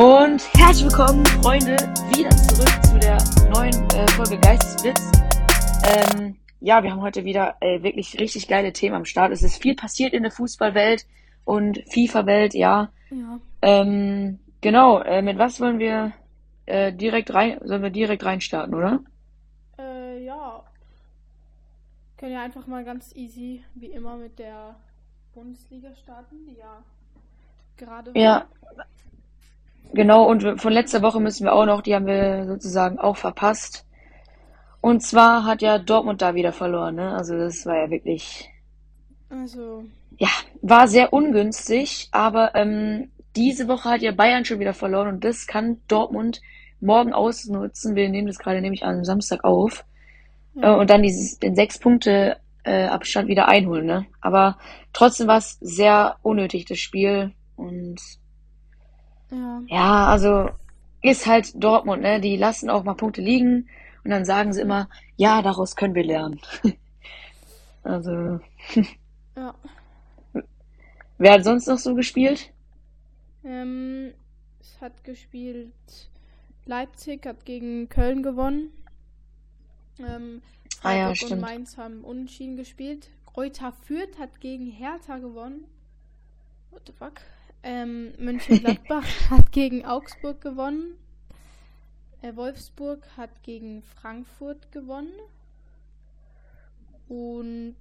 Und herzlich willkommen, Freunde, wieder zurück zu der neuen äh, Folge Geistesblitz. Ähm, ja, wir haben heute wieder äh, wirklich richtig geile Themen am Start. Es ist viel passiert in der Fußballwelt und FIFA-Welt, ja. Ja. Ähm, genau, äh, mit was wollen wir äh, direkt rein, sollen wir direkt reinstarten, oder? Äh, ja. Können ja einfach mal ganz easy, wie immer, mit der Bundesliga starten, die ja gerade Ja, genau, und von letzter Woche müssen wir auch noch, die haben wir sozusagen auch verpasst. Und zwar hat ja Dortmund da wieder verloren, ne? Also das war ja wirklich, Also, ja, war sehr ungünstig, aber ähm, diese Woche hat ja Bayern schon wieder verloren und das kann Dortmund morgen ausnutzen. Wir nehmen das gerade nämlich am Samstag auf äh, ja. und dann dieses, den sechs Punkte äh, Abstand wieder einholen, ne? Aber trotzdem war es sehr unnötig, das Spiel. Und Ja. ja, also ist halt Dortmund, ne? Die lassen auch mal Punkte liegen und dann sagen sie immer, ja, daraus können wir lernen. Also, Ja. wer hat sonst noch so gespielt? Ähm, es hat gespielt. Leipzig hat gegen Köln gewonnen. Ähm, Ah ja, Freiburg und stimmt. Mainz haben unentschieden gespielt. Kräuter Fürth hat gegen Hertha gewonnen. What the fuck? Ähm, Mönchengladbach hat gegen Augsburg gewonnen. Äh, Wolfsburg hat gegen Frankfurt gewonnen. Und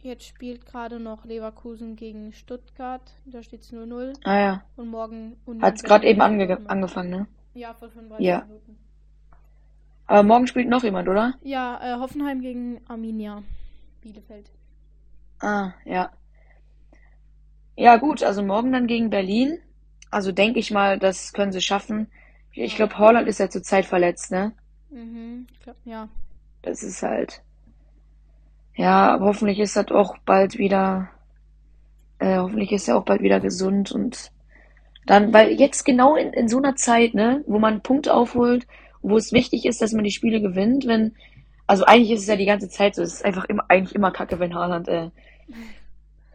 jetzt spielt gerade noch Leverkusen gegen Stuttgart. Da steht es 0-0. Ah ja, Und morgen Union hat's gerade eben ange angefangen, ne? Ja, vor 35 Ja. Minuten. Aber morgen spielt noch jemand, oder? Ja, äh, Hoffenheim gegen Arminia. Bielefeld. Ah, ja. Ja, gut, also morgen dann gegen Berlin. Also denke ich mal, das können sie schaffen. Ich glaube, Haaland ist ja zurzeit verletzt, ne? Mhm, ich glaub, ja. Das ist halt. Ja, hoffentlich ist das auch bald wieder. Äh, hoffentlich ist er auch bald wieder gesund und dann, weil jetzt genau in, in so einer Zeit, ne, wo man Punkte aufholt, wo es wichtig ist, dass man die Spiele gewinnt, wenn, also eigentlich ist es ja die ganze Zeit so, es ist einfach immer, eigentlich immer kacke, wenn Haaland äh,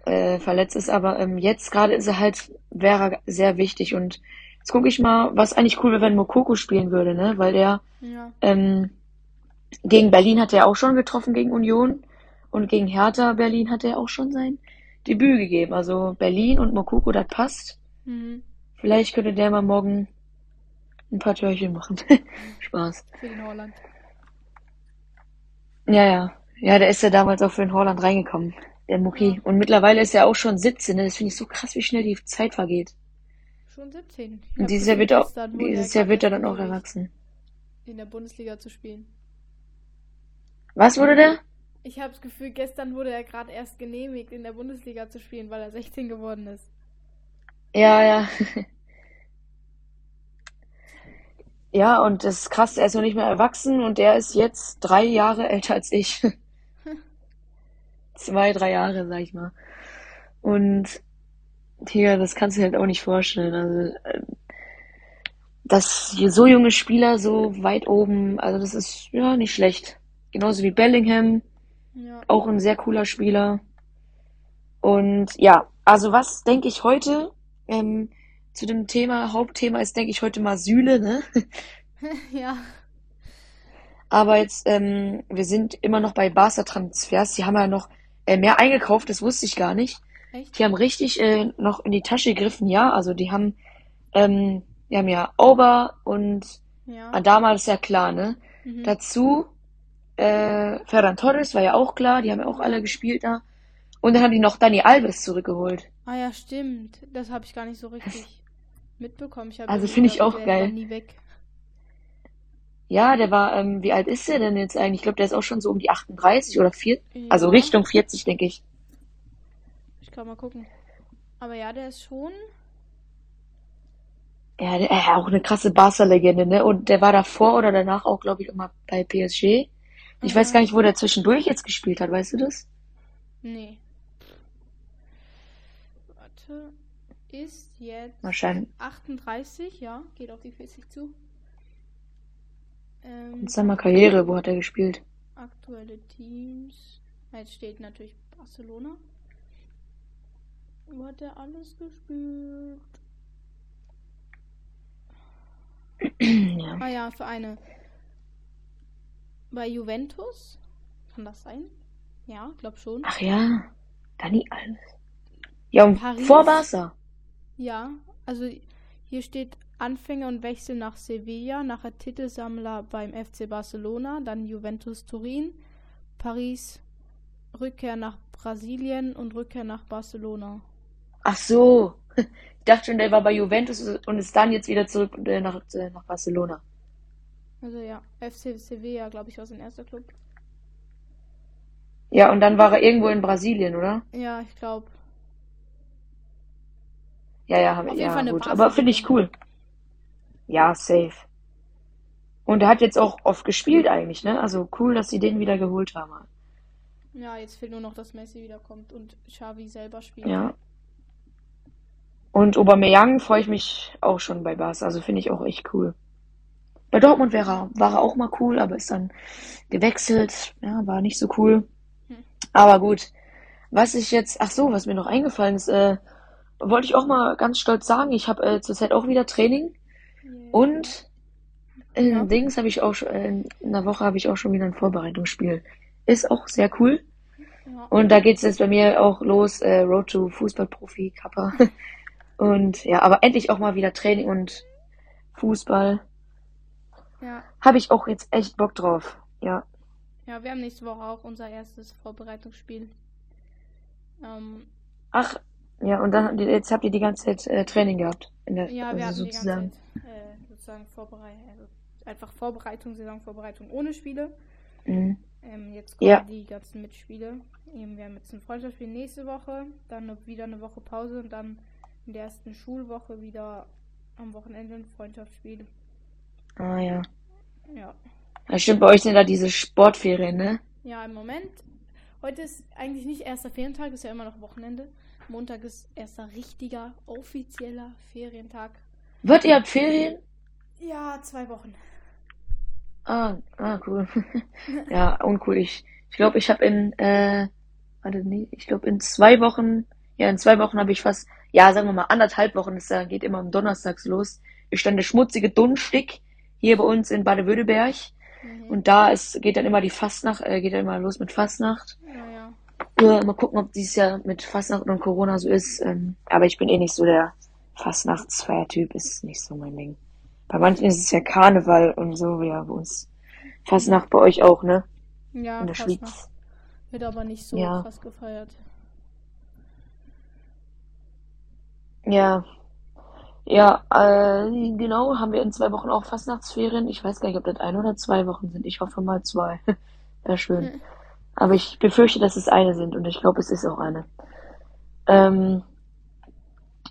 äh, verletzt ist, aber ähm, jetzt gerade ist er halt, wäre er sehr wichtig und jetzt gucke ich mal, was eigentlich cool wäre, wenn Mokoko spielen würde, ne, weil der Ja. ähm, gegen Berlin hat er auch schon getroffen gegen Union und gegen Hertha Berlin hat er auch schon sein Debüt gegeben. Also Berlin und Mokoko, das passt. Mhm. Vielleicht könnte der mal morgen ein paar Törchen machen. Spaß. Für den Holland. Ja, ja. Ja, der ist ja damals auch für den Holland reingekommen, der Muki. Ja. Und mittlerweile ist er auch schon 17, ne? Das finde ich so krass, wie schnell die Zeit vergeht. Schon 17. Ich Und dieses Jahr wird er, auch- dieses er Jahr wird er dann auch erwachsen. In der Bundesliga zu spielen. Was wurde der? Ich habe das Gefühl, gestern wurde er gerade erst genehmigt, in der Bundesliga zu spielen, weil er 16 geworden ist. Ja, ja. Ja, und das ist krass, er ist noch nicht mehr erwachsen und der ist jetzt drei Jahre älter als ich. Zwei, drei Jahre, sag ich mal. Und hier, das kannst du dir halt auch nicht vorstellen. Also, äh, dass hier so junge Spieler so weit oben, also das ist ja nicht schlecht. Genauso wie Bellingham, Ja. auch ein sehr cooler Spieler. Und ja, also was denke ich heute ähm, zu dem Thema, Hauptthema ist, denke ich, heute mal Süle, ne? ja. Aber jetzt, ähm, wir sind immer noch bei Barca-Transfers. Die haben ja noch äh, mehr eingekauft, das wusste ich gar nicht. Echt? Die haben richtig äh, noch in die Tasche gegriffen, ja. Also die haben, ähm, die haben ja Auber und Ja. Adama, ist ja klar, ne? Mhm. Dazu äh, Ferran Torres war ja auch klar, die haben ja auch alle gespielt da. Und dann haben die noch Dani Alves zurückgeholt. Ah ja, stimmt. Das habe ich gar nicht so richtig mitbekommen. Also finde ich gedacht, auch der geil. Ja, der war, ähm, wie alt ist der denn jetzt eigentlich? Ich glaube, der ist auch schon so um die 38 oder 4, also Ja. Richtung 40, denke ich. Ich kann mal gucken. Aber ja, der ist schon. Ja, der, äh, auch eine krasse Barca-Legende, ne? Und der war davor oder danach auch, glaube ich, immer bei PSG. Ich weiß Aha. gar nicht, wo der zwischendurch jetzt gespielt hat, weißt du das? Nee. Warte. Ist jetzt Wahrscheinlich. 38, ja. Geht auf die 40 zu. Ähm, In seiner Karriere, wo hat er gespielt? aktuelle Teams. Jetzt steht natürlich Barcelona. Wo hat er alles gespielt? Ja. Ah ja, Vereine. Bei Juventus? Kann das sein? Ja, glaub schon. Ach ja, Dani Alves. Ja, und Paris? vor Barca. Ja, also hier steht Anfänger und Wechsel nach Sevilla, nachher Titelsammler beim FC Barcelona, dann Juventus Turin, Paris, Rückkehr nach Brasilien und Rückkehr nach Barcelona. Ach so. Ich dachte schon, der war bei Juventus und ist dann jetzt wieder zurück äh, nach, äh, nach Barcelona. Also ja, FC Sevilla, glaube ich, war sein erster Club. Ja, und dann war er irgendwo in Brasilien, oder? Ja, ich glaube. Ja, ja, hab, Auf jeden ja, gut. Aber finde ich cool. Ja, safe. Und er hat jetzt auch oft gespielt eigentlich, ne? Also cool, dass sie den wieder geholt haben. Ja, jetzt fehlt nur noch, dass Messi wiederkommt und Xavi selber spielt. Ja. Und Aubameyang freue ich mich auch schon bei Barca. Also finde ich auch echt cool. Bei Dortmund wäre er, war er auch mal cool, aber ist dann gewechselt. Ja, war nicht so cool. Hm. Aber gut. Was ich jetzt, ach so, was mir noch eingefallen ist, äh, wollte ich auch mal ganz stolz sagen, ich habe äh, zurzeit auch wieder Training. Und in Ja. Dings habe ich auch schon, äh, in einer Woche habe ich auch schon wieder ein Vorbereitungsspiel. Ist auch sehr cool. Ja. Und da geht's jetzt bei mir auch los, äh, Road to Fußballprofi, Kappa. Und ja, aber endlich auch mal wieder Training und Fußball. ja. Habe ich auch jetzt echt Bock drauf. Ja. Ja, wir haben nächste Woche auch unser erstes Vorbereitungsspiel. Ähm, Ach, ja, und dann jetzt habt ihr die ganze Zeit äh, Training gehabt. In der, ja, wir also die sozusagen. ganze Zeit äh, sozusagen Vorbereitung, also einfach Vorbereitung, Saisonvorbereitung ohne Spiele. Mhm. Ähm, jetzt kommen Ja. die ganzen Mitspiele. Eben, wir haben jetzt ein Freundschaftsspiel nächste Woche, dann wieder eine Woche Pause und dann in der ersten Schulwoche wieder am Wochenende ein Freundschaftsspiel. Ah ja. Ja. Ja, stimmt, bei euch sind da diese Sportferien, ne? Ja, im Moment. Heute ist eigentlich nicht erster Ferientag, ist ja immer noch Wochenende. Montag ist erster richtiger, offizieller Ferientag. Was, ihr habt Ferien? Ja, zwei Wochen. Ah, ah, cool. Ja, uncool. Ich, ich glaube, ich habe in, äh, warte, nee, ich glaube in zwei Wochen, ja, in zwei Wochen habe ich fast, ja, sagen wir mal anderthalb Wochen, das äh, geht immer am Donnerstags los, ist dann der schmutzige Dunstig hier bei uns in Baden-Württemberg. Mhm. Und da ist, geht dann immer die Fastnacht, äh, geht dann immer los mit Fastnacht. Ja, ja. Nur mal gucken, ob dieses Jahr mit Fastnacht und Corona so ist. Ähm, aber ich bin eh nicht so der Fastnachtsfeiertyp, ist nicht so mein Ding. Bei manchen ist es ja Karneval und so, ja, bei uns. Fastnacht bei euch auch, ne? Ja, In der Schweiz. wird aber nicht so Ja. krass gefeiert. Ja. Ja, äh, genau, haben wir in zwei Wochen auch Fastnachtsferien. Ich weiß gar nicht, ob das ein oder zwei Wochen sind. Ich hoffe mal zwei. Wäre schön. Hm. Aber ich befürchte, dass es eine sind und ich glaube, es ist auch eine. Ähm,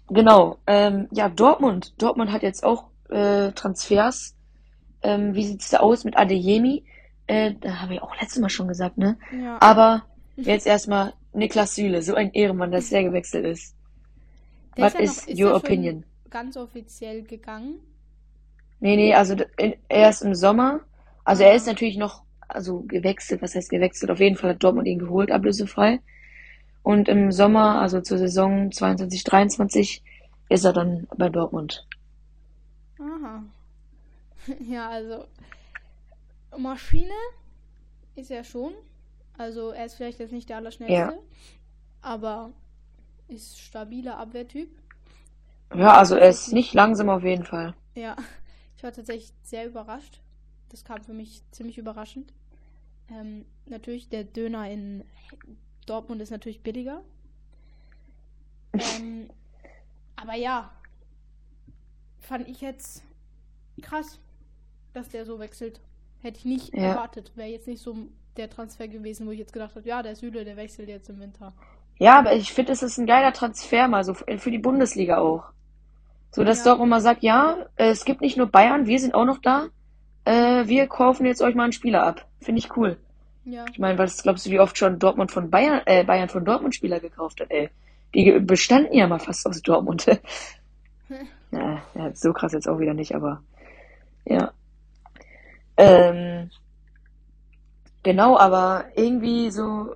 genau. Ähm, ja, Dortmund. Dortmund hat jetzt auch äh, Transfers. Ähm, wie sieht's da aus mit Adeyemi? Äh, da haben wir auch letztes Mal schon gesagt, ne? Ja. Aber jetzt erstmal Niklas Süle, so ein Ehrenmann, dass der gewechselt ist. Der What ja noch- is ist your opinion? Ganz offiziell gegangen. Nee, nee, also in, erst im Sommer. Also er Ah. ist natürlich noch, also gewechselt, was heißt gewechselt? Auf jeden Fall hat Dortmund ihn geholt, ablösefrei. Und im Sommer, also zur Saison 22, 23, ist er dann bei Dortmund. Aha. Ja, also Maschine ist er schon. Also er ist vielleicht jetzt nicht der Allerschnellste, Ja. aber ist stabiler Abwehrtyp. Ja, also er ist nicht langsam auf jeden Fall. Ja, ich war tatsächlich sehr überrascht. Das kam für mich ziemlich überraschend. Ähm, natürlich, der Döner in Dortmund ist natürlich billiger. Ähm, aber ja, fand ich jetzt krass, dass der so wechselt. Hätte ich nicht Ja. erwartet. Wäre jetzt nicht so der Transfer gewesen, wo ich jetzt gedacht habe, ja, der Süle, der wechselt jetzt im Winter. Ja, aber ich finde, es ist ein geiler Transfer mal, so f- für die Bundesliga auch. So, dass Ja. Dortmund mal sagt, ja, äh, es gibt nicht nur Bayern, wir sind auch noch da. Äh, wir kaufen jetzt euch mal einen Spieler ab. Finde ich cool. Ja, Ich meine, was glaubst du, wie oft schon Dortmund von Bayern, äh, Bayern von Dortmund Spieler gekauft hat, ey? Die bestanden ja mal fast aus Dortmund. ja, ja, so krass jetzt auch wieder nicht, aber ja. Ähm, genau, aber irgendwie so,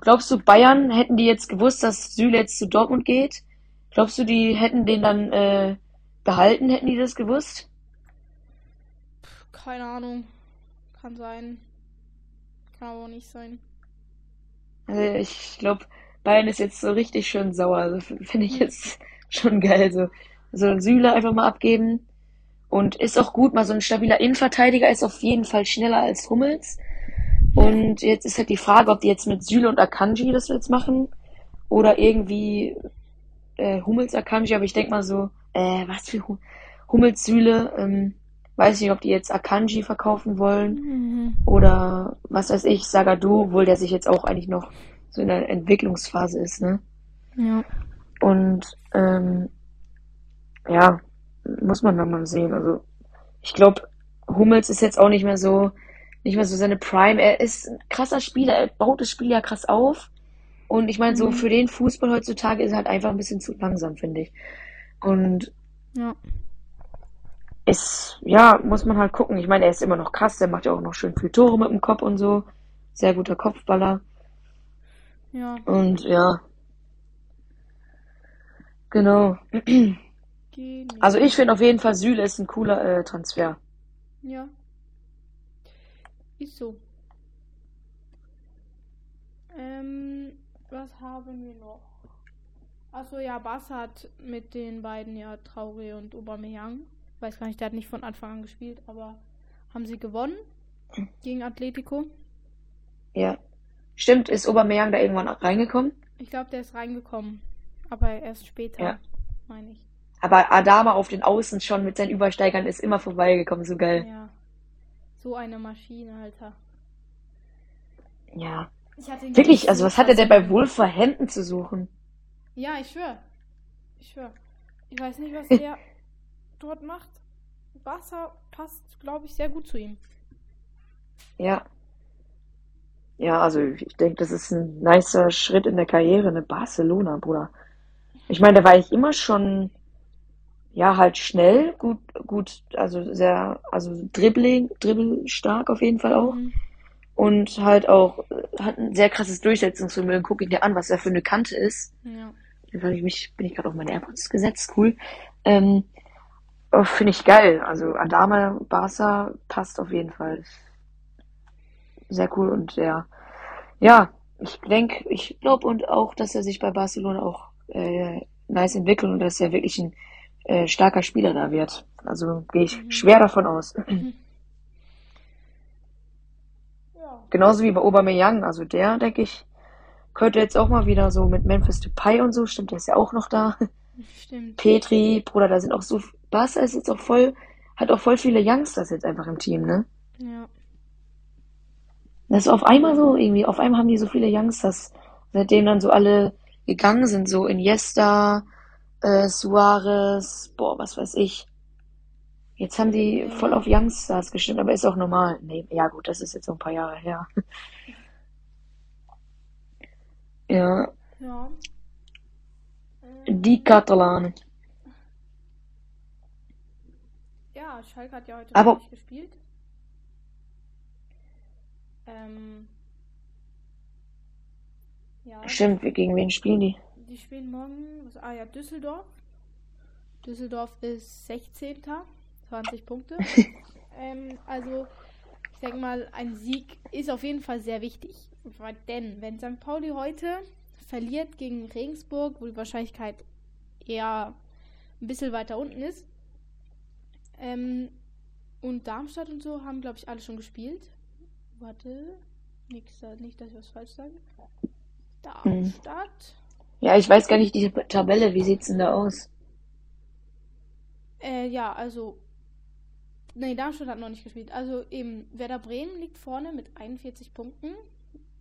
glaubst du, Bayern hätten die jetzt gewusst, dass Süle jetzt zu Dortmund geht? Glaubst du, die hätten den dann äh, behalten, hätten die das gewusst? keine Ahnung. Kann sein. Kann aber auch nicht sein. Also ich glaube, Bayern ist jetzt so richtig schön sauer. Also finde ich jetzt schon geil. So, so Süle einfach mal abgeben. Und ist auch gut, mal so ein stabiler Innenverteidiger ist auf jeden Fall schneller als Hummels. Und jetzt ist halt die Frage, ob die jetzt mit Süle und Akanji das jetzt machen. Oder irgendwie äh, Hummels Akanji, aber ich denk mal so, äh, was für Hum Hummels Süle, ähm, weiß nicht, ob die jetzt Akanji verkaufen wollen Mhm. oder was weiß ich, Sagadu, obwohl der sich jetzt auch eigentlich noch so in der Entwicklungsphase ist, ne? Ja. Und ähm, ja, muss man dann mal sehen. Also ich glaube, Hummels ist jetzt auch nicht mehr so, nicht mehr so seine Prime. Er ist ein krasser Spieler, er baut das Spiel ja krass auf. Und ich meine, so Mhm. für den Fußball heutzutage ist er halt einfach ein bisschen zu langsam, finde ich. Und Ja. ist, ja, muss man halt gucken. Ich meine, er ist immer noch krass, der macht ja auch noch schön viel Tore mit dem Kopf und so. Sehr guter Kopfballer. Ja. Und ja. Genau. Also ich finde auf jeden Fall Süle ist ein cooler äh, Transfer. Ja. Ist so. Ähm, was haben wir noch? Achso, ja, Barca hat mit den beiden ja Traoré und Aubameyang. Weiß gar nicht, der hat nicht von Anfang an gespielt, aber haben sie gewonnen gegen Atletico. Ja. Stimmt, ist Aubameyang da irgendwann auch reingekommen? Ich glaube, der ist reingekommen, aber erst später, Ja. meine ich. Aber Adama auf den Außen schon mit seinen Übersteigern ist immer vorbeigekommen, so geil. Ja. So eine Maschine, Alter. Ja. Ich hatte ihn Wirklich, so also was hat er denn bei im- Wolverhampton zu suchen? Ja, ich schwör. Ich schwör. Ich weiß nicht, was der dort macht. Barca passt, glaube ich, sehr gut zu ihm. Ja. Ja, also ich denke, das ist ein nicer Schritt in der Karriere, eine Barcelona, Bruder. Ich meine, da war ich immer schon, ja, halt schnell, gut, gut, also sehr, also Dribbling, dribbelstark auf jeden Fall auch. Mhm. Und halt auch, hat ein sehr krasses Durchsetzungsvermögen. Guck ihn dir an, was er für eine Kante ist. Ja. Jetzt habe ich mich, bin ich gerade auf meine AirPods gesetzt, cool. Ähm, oh, finde ich geil. Also Adama, Barca passt auf jeden Fall. Sehr cool und sehr, ja, ich denke, ich glaube und auch, dass er sich bei Barcelona auch äh, nice entwickelt und dass er wirklich ein äh, starker Spieler da wird. Also gehe ich Mhm. schwer davon aus. Ja. Genauso wie bei Aubameyang. Also der, denke ich, könnte jetzt auch mal wieder so mit Memphis Depay und so, stimmt, der ist ja auch noch da. Stimmt. Petri, Bruder, da sind auch so, Barca ist jetzt auch voll, hat auch voll viele Youngsters jetzt einfach im Team, ne? Ja. Das ist auf einmal so, irgendwie, auf einmal haben die so viele Youngsters, seitdem dann so alle gegangen sind, so Iniesta, äh, Suarez, boah, was weiß ich. Jetzt haben die voll auf Youngstars gestimmt, aber ist auch normal. Nee, ja gut, das ist jetzt so ein paar Jahre her. Ja, Ja. die Katalanen. Ja, Schalke hat ja heute Aber- nicht gespielt. Ähm. Ja, Stimmt, gegen wen spielen die? die spielen morgen. Was, ah ja, Düsseldorf. Düsseldorf ist 16. 20 Punkte. ähm, also, ich denke mal, ein Sieg ist auf jeden Fall sehr wichtig. Denn, wenn St. Pauli heute verliert gegen Regensburg, wo die Wahrscheinlichkeit eher ein bisschen weiter unten ist, ähm, und Darmstadt und so haben, glaube ich, alle schon gespielt. Warte. Nix, nicht, dass ich was falsch sage. Darmstadt. Ja, ich weiß gar nicht, die Tabelle, wie sieht's denn da aus? Äh, ja, also. Nee, Darmstadt hat noch nicht gespielt. Also eben, Werder Bremen liegt vorne mit 41 Punkten.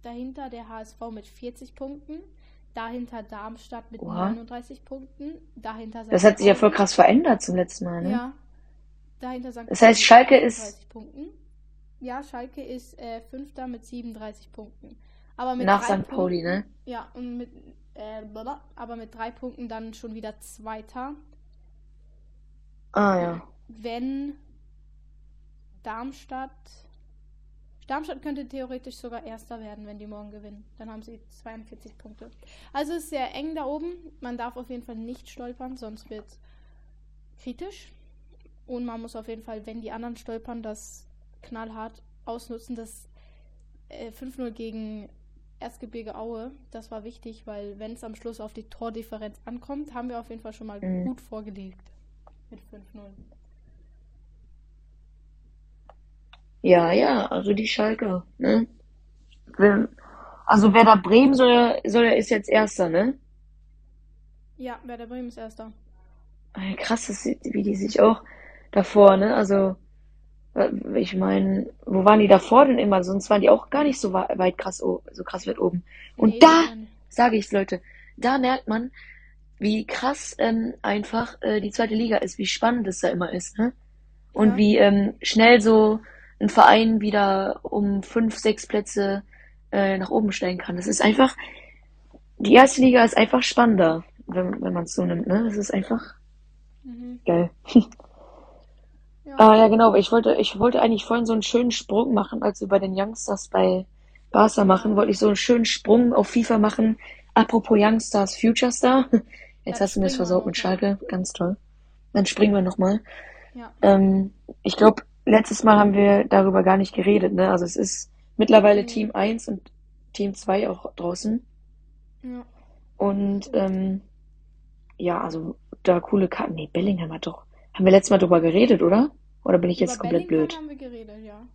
Dahinter der HSV mit 40 Punkten. Dahinter Darmstadt mit Oha. 39 Punkten. Dahinter Das hat sich ja voll krass verändert zum letzten Mal, ne? Ja. Dahinter St. Das heißt, Schalke ist- 38 Punkten. Ja, Schalke ist äh, Fünfter mit 37 Punkten. Aber mit Nach drei St. Pauli, Punkten- ne? Ja, und mit, äh, aber mit drei Punkten dann schon wieder Zweiter. Ah, ja. wenn Darmstadt. Darmstadt könnte theoretisch sogar Erster werden, wenn die morgen gewinnen. Dann haben sie 42 Punkte. Also es ist sehr eng da oben. Man darf auf jeden Fall nicht stolpern, sonst wird kritisch. Und man muss auf jeden Fall, wenn die anderen stolpern, das knallhart ausnutzen. Das äh, 5-0 gegen Erzgebirge Aue, das war wichtig, weil wenn es am Schluss auf die Tordifferenz ankommt, haben wir auf jeden Fall schon mal Mhm. gut vorgelegt mit 5-0. Ja, ja, also die Schalker, ne? Also Werder Bremen soll soll ist jetzt Erster, ne? Ja, Werder Bremen ist Erster. Krass, wie die sich auch davor, ne? Also, ich meine, wo waren die davor denn immer? Sonst waren die auch gar nicht so weit krass, so krass weit oben. Und Nee, da, sage ich's, Leute, da merkt man, wie krass ähm, einfach äh, die zweite Liga ist, wie spannend es da immer ist, ne? Und Ja. wie ähm, schnell so ein Verein wieder um fünf, sechs Plätze äh, nach oben steigen kann. Das ist einfach, die erste Liga ist einfach spannender, wenn, wenn man es so nimmt, ne? Das ist einfach Mhm. geil. Ja. Ah, ja, genau. Ich wollte, ich wollte eigentlich vorhin so einen schönen Sprung machen, als wir bei den Youngsters bei Barca machen, wollte ich so einen schönen Sprung auf FIFA machen. Apropos Youngstars, Future Star. Jetzt hast du mir das versaut mit. Schalke. Ganz toll. Dann springen wir nochmal. Ja. Ähm, ich glaube, letztes Mal haben wir darüber gar nicht geredet, ne? Also es ist mittlerweile Mhm. Team 1 und Team 2 auch draußen. ja. Und ähm, ja, also da coole Karten. Nee, Bellingham hat doch. Haben wir letztes Mal drüber geredet, oder? Oder bin ich jetzt Über komplett Bellingham blöd? haben wir geredet, ja.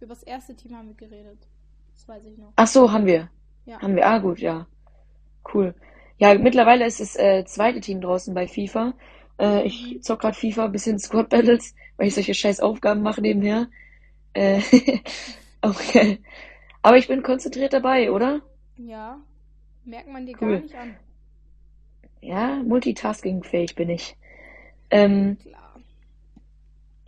Über das erste Team haben wir geredet. Das weiß ich noch. Ach so, haben wir. Ja. Haben wir. Ah, gut, ja. Cool. Ja, mittlerweile ist das äh, zweite Team draußen bei FIFA. Äh, ich zock grad FIFA, bisschen Squad Battles, weil ich solche scheiß Aufgaben mache nebenher. Äh, okay. Aber ich bin konzentriert dabei, oder? Ja. Merkt man dir Cool. gar nicht an. Ja, multitaskingfähig bin ich. Ähm, Klar.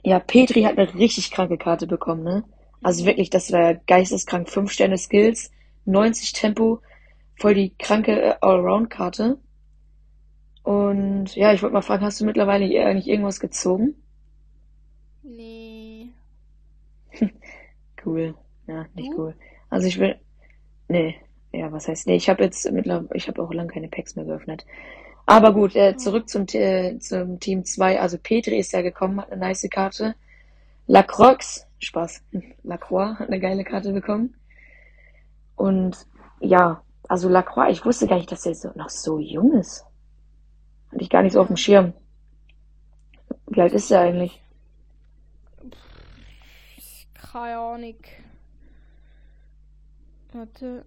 Ja, Petri hat eine richtig kranke Karte bekommen, ne? Also wirklich, das war geisteskrank. Fünf Sterne Skills, 90 Tempo, voll die kranke äh, Allround-Karte. Und ja, ich wollte mal fragen, hast du mittlerweile eigentlich irgendwas gezogen? Nee. Cool. Ja, nicht cool. Also ich will, nee, ja, was heißt, nee, ich habe jetzt mittlerweile, ich habe auch lange keine Packs mehr geöffnet. Aber gut, äh, zurück zum, äh, zum Team 2. Also Petri ist ja gekommen, hat eine nice Karte. Lacroix, Spaß, Lacroix hat eine geile Karte bekommen. Und ja, also Lacroix, ich wusste gar nicht, dass er so, noch so jung ist. Hatte ich gar nicht so auf dem Schirm. Wie alt ist er eigentlich? Keine Ahnung. Warte.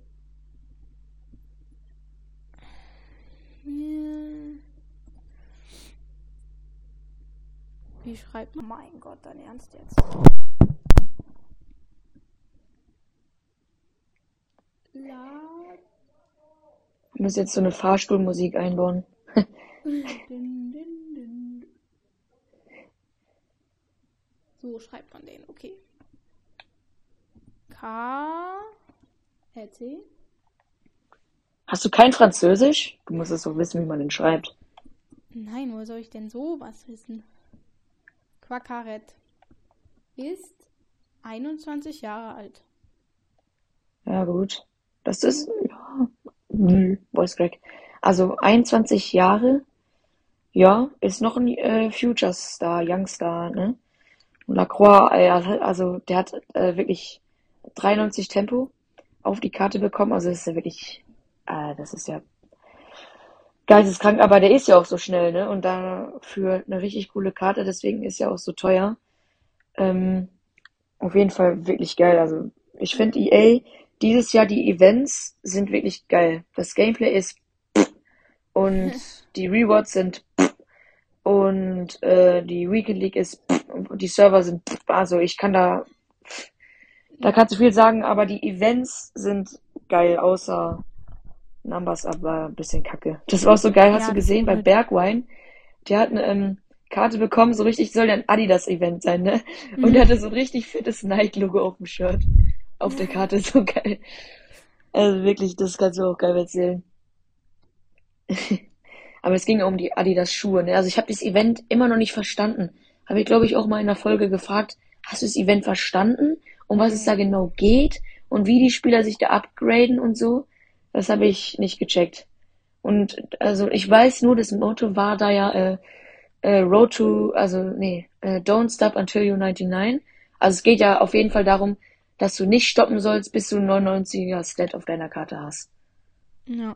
Ja. Wie schreibt man? Mein Gott, dein Ernst jetzt? La. Ich muss jetzt so eine Fahrstuhlmusik einbauen. So schreibt man den, okay. K. L. T. Hast du kein Französisch? Du musst es doch wissen, wie man den schreibt. Nein, wo soll ich denn sowas wissen? Quackaret ist 21 Jahre alt. Ja, gut. Das ist, ja, hm, Voice Crack. Also 21 Jahre, ja, ist noch ein äh, Future Star, Youngstar, ne? Und Lacroix, äh, also der hat äh, wirklich 93 Tempo auf die Karte bekommen. Also ist ja wirklich, äh, das ist ja geisteskrank, aber der ist ja auch so schnell, ne? Und dafür eine richtig coole Karte, deswegen ist ja auch so teuer. Ähm, auf jeden Fall wirklich geil. Also ich finde EA dieses Jahr die Events sind wirklich geil. Das Gameplay ist und die Rewards sind und äh, die Weekend League ist und die Server sind also ich kann da da kannst du viel sagen, aber die Events sind geil, außer Numbers aber ein bisschen kacke. Das war auch so geil, hast Ja, du gesehen, bei Bergwijn, der hat eine ähm, Karte bekommen, so richtig, soll ja ein Adidas-Event sein, ne? Und Mhm. der hatte so ein richtig fettes Nike-Logo auf dem Shirt. Auf der Karte, so geil. Also wirklich, das kannst du auch geil erzählen. Aber es ging ja um die Adidas-Schuhe, ne? Also ich habe das Event immer noch nicht verstanden. Habe ich, glaube ich, auch mal in einer Folge gefragt, hast du das Event verstanden? Um was es da genau geht? Und wie die Spieler sich da upgraden und so? Das habe ich nicht gecheckt. Und also ich weiß nur, das Motto war da ja äh, äh, Road to, also nee, äh, Don't Stop Until You're 99. Also es geht ja auf jeden Fall darum, dass du nicht stoppen sollst, bis du einen 99er Stat auf deiner Karte hast. Ja.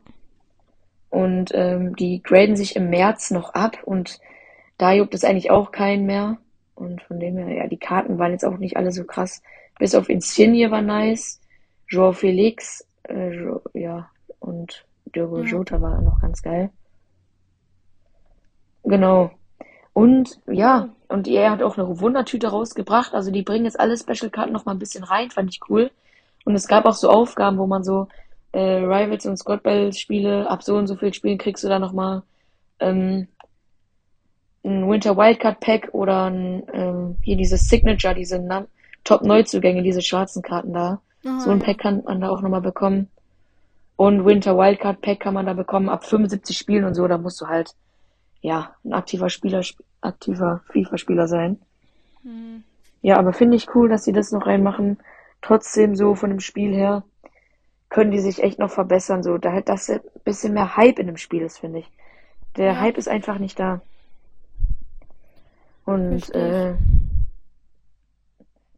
Und ähm, die graden sich im März noch ab und da juckt es eigentlich auch keinen mehr. Und von dem her, ja, die Karten waren jetzt auch nicht alle so krass. Bis auf Insigne war nice, Joao Felix, äh, ja, und Diogo Ja. Jota war noch ganz geil. Genau. Und ja, und er hat auch eine Wundertüte rausgebracht. Also die bringen jetzt alle Special-Karten noch mal ein bisschen rein, fand ich cool. Und es gab auch so Aufgaben, wo man so äh, Rivals und Squad Battles Spiele, ab so und so viel Spielen kriegst du da noch mal ähm, ein Winter Wildcard Pack oder ein, ähm, hier dieses Signature, diese Top-Neuzugänge, diese schwarzen Karten da. Aha, So ein. Pack kann man da auch nochmal bekommen. Und Winter Wildcard Pack kann man da bekommen ab 75 Spielen und so. Da musst du halt, ja, ein aktiver Spieler, sp- aktiver FIFA-Spieler sein. Hm. Ja, aber finde ich cool, dass sie das noch reinmachen. Trotzdem so von dem Spiel her können die sich echt noch verbessern. So, da halt das ein bisschen mehr Hype in dem Spiel ist, finde ich. Der Ja. Hype ist einfach nicht da. Und äh,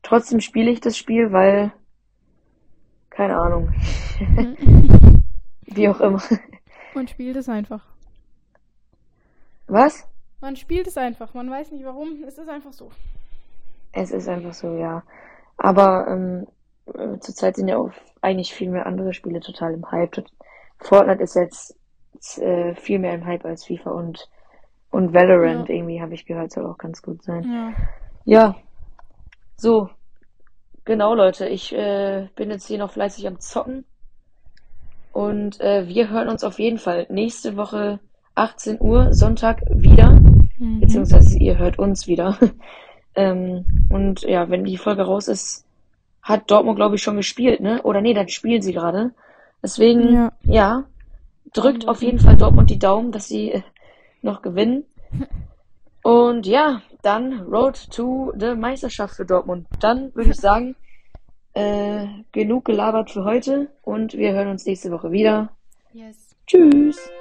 trotzdem spiele ich das Spiel, weil, keine Ahnung, wie auch immer. Man spielt es einfach. Was? Man spielt es einfach. Man weiß nicht warum. Es ist einfach so. Es ist einfach so, ja. Aber ähm, äh, zurzeit sind ja auch eigentlich viel mehr andere Spiele total im Hype. Fortnite ist jetzt äh, viel mehr im Hype als FIFA und und Valorant Ja. irgendwie habe ich gehört, soll auch ganz gut sein. Ja. Ja, so, genau Leute, ich äh, bin jetzt hier noch fleißig am Zocken und äh, wir hören uns auf jeden Fall nächste Woche 18 Uhr Sonntag wieder, Mhm. beziehungsweise ihr hört uns wieder. ähm, und ja, wenn die Folge raus ist, hat Dortmund glaube ich schon gespielt, ne? Oder nee, dann spielen sie gerade. Deswegen, Ja. ja, drückt auf jeden. Fall Dortmund die Daumen, dass sie äh, noch gewinnen. Und ja, dann Road to the Meisterschaft für Dortmund. Dann würde ich sagen, äh, genug gelabert für heute und wir hören uns nächste Woche wieder. Yes. Tschüss.